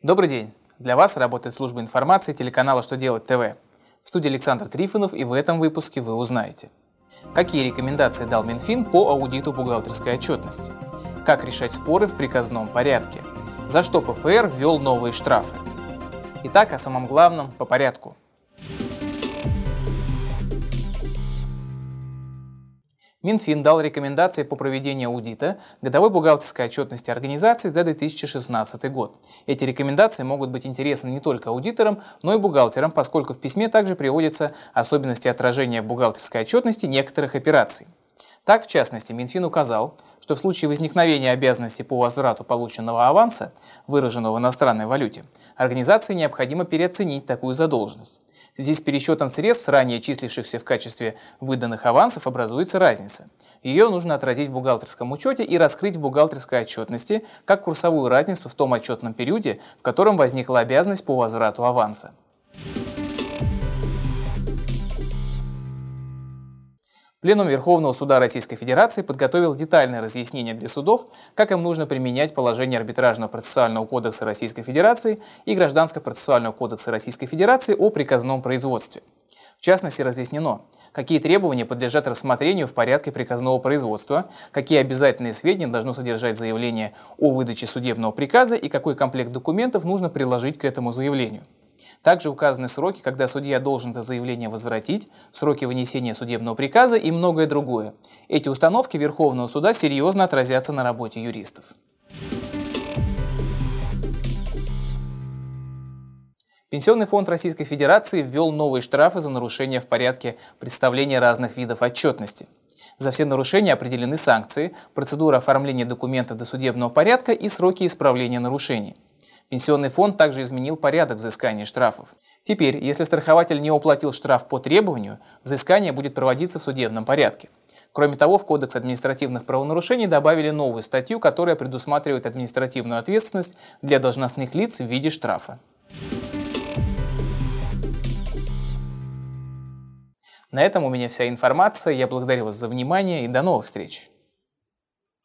Добрый день! Для вас работает служба информации телеканала «Что делать ТВ». В студии Александр Трифонов и в этом выпуске вы узнаете. Какие рекомендации дал Минфин по аудиту бухгалтерской отчетности? Как решать споры в приказном порядке? За что ПФР ввел новые штрафы? Итак, о самом главном по порядку – Минфин дал рекомендации по проведению аудита годовой бухгалтерской отчетности организации за 2016 год. Эти рекомендации могут быть интересны не только аудиторам, но и бухгалтерам, поскольку в письме также приводятся особенности отражения бухгалтерской отчетности некоторых операций. Так, в частности, Минфин указал, что в случае возникновения обязанности по возврату полученного аванса, выраженного в иностранной валюте, организации необходимо переоценить такую задолженность. В связи с пересчетом средств, ранее числившихся в качестве выданных авансов, образуется разница. Ее нужно отразить в бухгалтерском учете и раскрыть в бухгалтерской отчетности как курсовую разницу в том отчетном периоде, в котором возникла обязанность по возврату аванса. Пленум Верховного Суда Российской Федерации подготовил детальное разъяснение для судов, как им нужно применять положение Арбитражного процессуального кодекса Российской Федерации и Гражданского процессуального кодекса Российской Федерации о приказном производстве. В частности, разъяснено, какие требования подлежат рассмотрению в порядке приказного производства, какие обязательные сведения должно содержать заявление о выдаче судебного приказа и какой комплект документов нужно приложить к этому заявлению. Также указаны сроки, когда судья должен это заявление возвратить, сроки вынесения судебного приказа и многое другое. Эти установки Верховного суда серьезно отразятся на работе юристов. Пенсионный фонд Российской Федерации ввел новые штрафы за нарушения в порядке представления разных видов отчетности. За все нарушения определены санкции, процедура оформления документов до судебного порядка и сроки исправления нарушений. Пенсионный фонд также изменил порядок взыскания штрафов. Теперь, если страхователь не уплатил штраф по требованию, взыскание будет проводиться в судебном порядке. Кроме того, в Кодекс административных правонарушений добавили новую статью, которая предусматривает административную ответственность для должностных лиц в виде штрафа. На этом у меня вся информация. Я благодарю вас за внимание и до новых встреч.